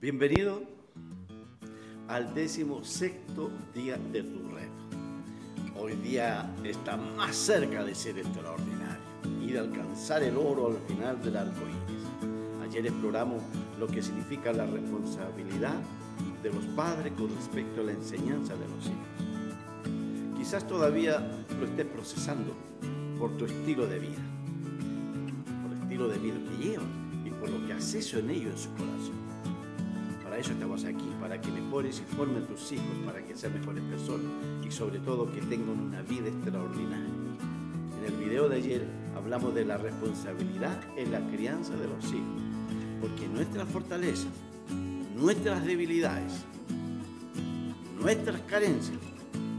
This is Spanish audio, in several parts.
Bienvenido al décimo sexto día de tu reto. Hoy día está más cerca de ser extraordinario y de alcanzar el oro al final del arco iris. Ayer exploramos lo que significa la responsabilidad de los padres con respecto a la enseñanza de los hijos. Quizás todavía lo estés procesando por tu estilo de vida, por el estilo de vida que llevan y por lo que has hecho en ello en su corazón eso estamos aquí, para que mejores y formen tus hijos, para que sean mejores personas y sobre todo que tengan una vida extraordinaria. En el video de ayer hablamos de la responsabilidad en la crianza de los hijos, porque nuestras fortalezas, nuestras debilidades, nuestras carencias,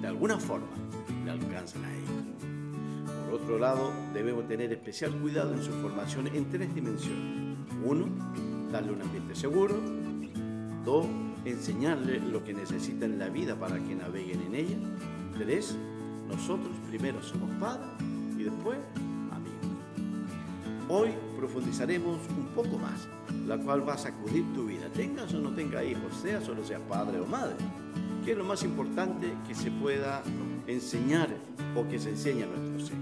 de alguna forma, le alcanzan a ellos. Por otro lado, debemos tener especial cuidado en su formación en tres dimensiones. Uno, darle un ambiente seguro, Dos, enseñarle lo que necesita en la vida para que naveguen en ella. Tres, nosotros primero somos padres y después amigos. Hoy profundizaremos un poco más, la cual va a sacudir tu vida, tengas o no tengas hijos, seas o no seas padre o madre. ¿Qué es lo más importante que se pueda enseñar o que se enseñe a nuestros hijos?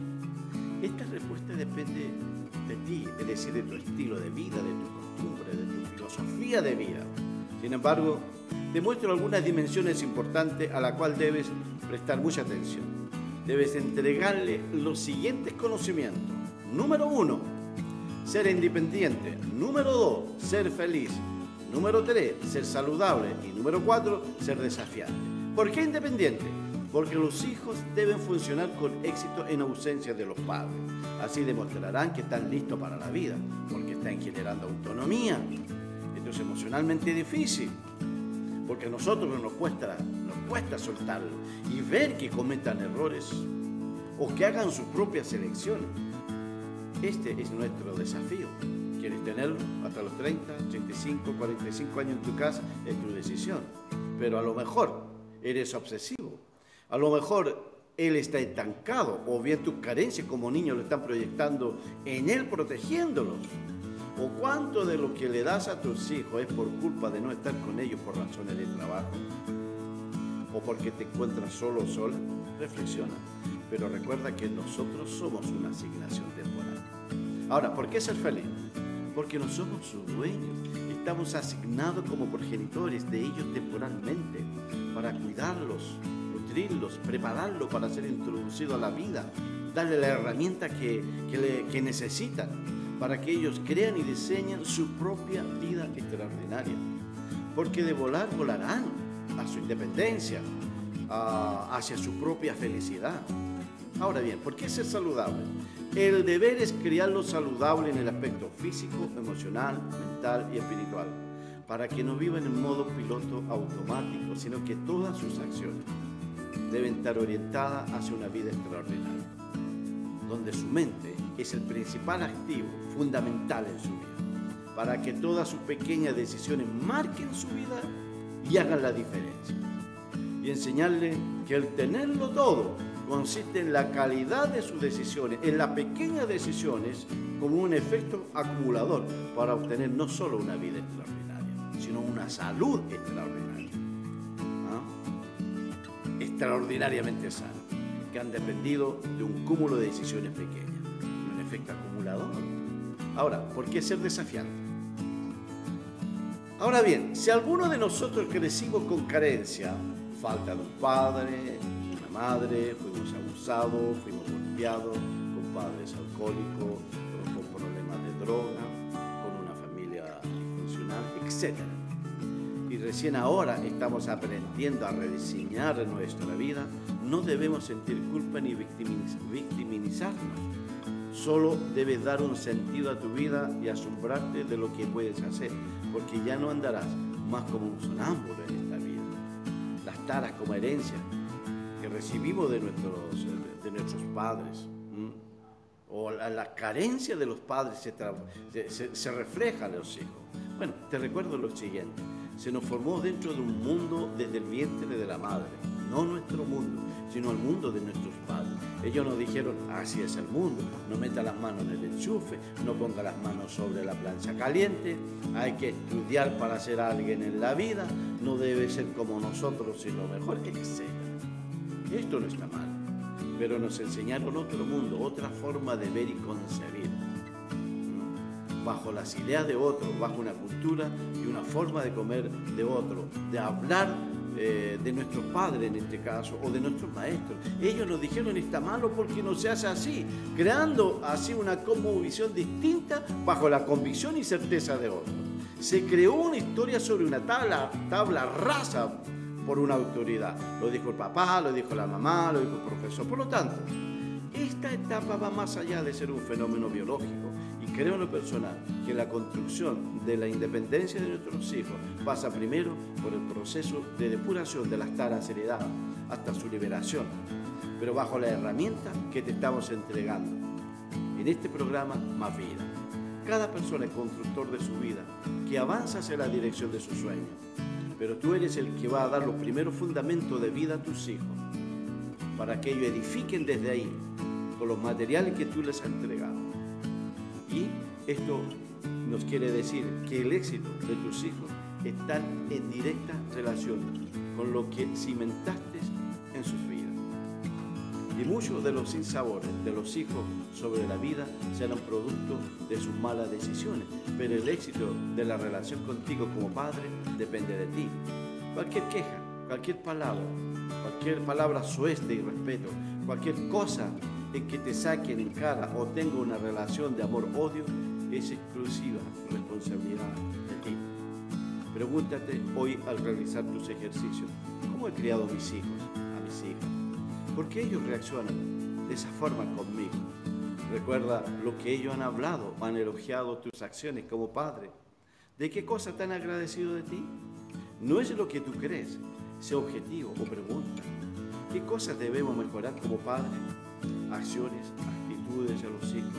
Esta respuesta depende de ti, es decir, de tu estilo de vida, de tu costumbre, de tu filosofía de vida. Sin embargo, te muestro algunas dimensiones importantes a la cual debes prestar mucha atención. Debes entregarle los siguientes conocimientos. Número uno, ser independiente. Número dos, ser feliz. Número tres, ser saludable. Y número cuatro, ser desafiante. ¿Por qué independiente? Porque los hijos deben funcionar con éxito en ausencia de los padres. Así demostrarán que están listos para la vida, porque están generando autonomía, es emocionalmente difícil, porque a nosotros nos cuesta, nos cuesta soltarlo y ver que cometan errores o que hagan sus propias elecciones. Este es nuestro desafío. ¿Quieres tenerlo hasta los 30, 35, 45 años en tu casa? Es tu decisión. Pero a lo mejor eres obsesivo. A lo mejor él está estancado o bien tus carencias como niño lo están proyectando en él protegiéndolos. ¿O cuánto de lo que le das a tus hijos es por culpa de no estar con ellos por razones de trabajo? ¿O porque te encuentras solo o sola? Reflexiona. Pero recuerda que nosotros somos una asignación temporal. Ahora, ¿por qué ser feliz? Porque no somos sus dueños. Estamos asignados como progenitores de ellos temporalmente para cuidarlos, nutrirlos, prepararlos para ser introducidos a la vida, darle la herramienta que, que necesitan para que ellos crean y diseñen su propia vida extraordinaria. Porque de volar volarán a su independencia, hacia su propia felicidad. Ahora bien, ¿por qué ser saludable? El deber es criarlo saludable en el aspecto físico, emocional, mental y espiritual, para que no vivan en modo piloto automático, sino que todas sus acciones deben estar orientadas hacia una vida extraordinaria, donde su mente es el principal activo fundamental en su vida, para que todas sus pequeñas decisiones marquen su vida y hagan la diferencia. Y enseñarle que el tenerlo todo consiste en la calidad de sus decisiones, en las pequeñas decisiones, como un efecto acumulador para obtener no solo una vida extraordinaria, sino una salud extraordinaria. ¿Ah? Extraordinariamente sana, que han dependido de un cúmulo de decisiones pequeñas efecto acumulador. Ahora, ¿por qué ser desafiante? Ahora bien, si alguno de nosotros crecimos con carencia, falta de un padre, una madre, fuimos abusados, fuimos golpeados, con padres alcohólicos, con problemas de droga, con una familia disfuncional, etc. Y recién ahora estamos aprendiendo a rediseñar nuestra vida, no debemos sentir culpa ni victimizarnos Solo debes dar un sentido a tu vida y asombrarte de lo que puedes hacer, porque ya no andarás más como un sonámbulo en esta vida. Las taras como herencia que recibimos de nuestros, de nuestros padres, o la, carencia de los padres se, se refleja en los hijos. Bueno, te recuerdo lo siguiente, se nos formó dentro de un mundo desde el vientre de la madre, no nuestro mundo, sino el mundo de nuestros padres Ellos nos dijeron, así es el mundo, no meta las manos en el enchufe, no ponga las manos sobre la plancha caliente, hay que estudiar para ser alguien en la vida, no debe ser como nosotros, sino mejor, etc. Esto no está mal, pero nos enseñaron otro mundo, otra forma de ver y concebir bajo las ideas de otro, bajo una cultura y una forma de comer de otro, de hablar eh, de nuestros padres en este caso, o de nuestros maestros. Ellos nos dijeron está malo porque no se hace así, creando así una visión distinta bajo la convicción y certeza de otros. Se creó una historia sobre una tabla, tabla rasa por una autoridad. Lo dijo el papá, lo dijo la mamá, lo dijo el profesor. Por lo tanto, esta etapa va más allá de ser un fenómeno biológico Creo en lo personal que la construcción de la independencia de nuestros hijos pasa primero por el proceso de depuración de las taras heredadas hasta su liberación, pero bajo la herramienta que te estamos entregando. En este programa, Más Vida. Cada persona es constructor de su vida, que avanza hacia la dirección de sus sueños, pero tú eres el que va a dar los primeros fundamentos de vida a tus hijos, para que ellos edifiquen desde ahí, con los materiales que tú les has entregado. Y esto nos quiere decir que el éxito de tus hijos está en directa relación con lo que cimentaste en sus vidas. Y muchos de los sinsabores de los hijos sobre la vida serán producto de sus malas decisiones, pero el éxito de la relación contigo como padre depende de ti. Cualquier queja, cualquier palabra, cualquier palabra sueste y respeto, cualquier cosa en que te saquen en cara o tenga una relación de amor-odio es exclusiva responsabilidad de ti. Pregúntate hoy al realizar tus ejercicios, ¿cómo he criado a mis hijos, a mis hijas? ¿Por qué ellos reaccionan de esa forma conmigo? Recuerda lo que ellos han hablado, han elogiado tus acciones como padre. ¿De qué cosa te han agradecido de ti? No es lo que tú crees, sea objetivo o pregunta. ¿Qué cosas debemos mejorar como padre? Acciones, actitudes a los hijos,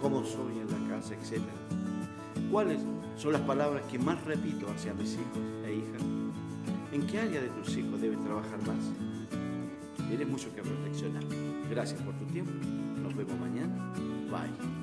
cómo soy en la casa, etc. ¿Cuáles son las palabras que más repito hacia mis hijos e hijas? ¿En qué área de tus hijos debes trabajar más? Tienes mucho que reflexionar. Gracias por tu tiempo. Nos vemos mañana. Bye.